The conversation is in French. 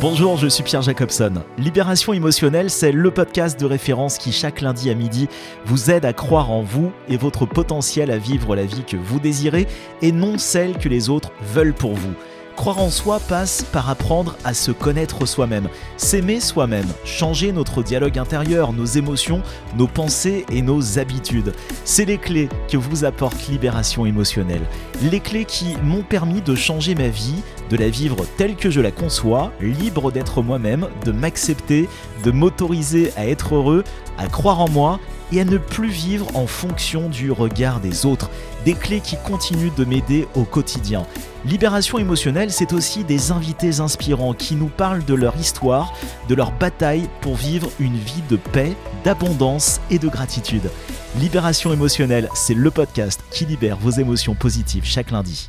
Bonjour, je suis Pierre Jacobson. Libération émotionnelle, c'est le podcast de référence qui chaque lundi à midi vous aide à croire en vous et votre potentiel à vivre la vie que vous désirez et non celle que les autres veulent pour vous. Croire en soi passe par apprendre à se connaître soi-même, s'aimer soi-même, changer notre dialogue intérieur, nos émotions, nos pensées et nos habitudes. C'est les clés que vous apporte Libération émotionnelle. Les clés qui m'ont permis de changer ma vie, de la vivre telle que je la conçois, libre d'être moi-même, de m'accepter, de m'autoriser à être heureux, à croire en moi et à ne plus vivre en fonction du regard des autres. Des clés qui continuent de m'aider au quotidien. Libération émotionnelle, c'est aussi des invités inspirants qui nous parlent de leur histoire, de leur bataille pour vivre une vie de paix, d'abondance et de gratitude. Libération émotionnelle, c'est le podcast qui libère vos émotions positives chaque lundi.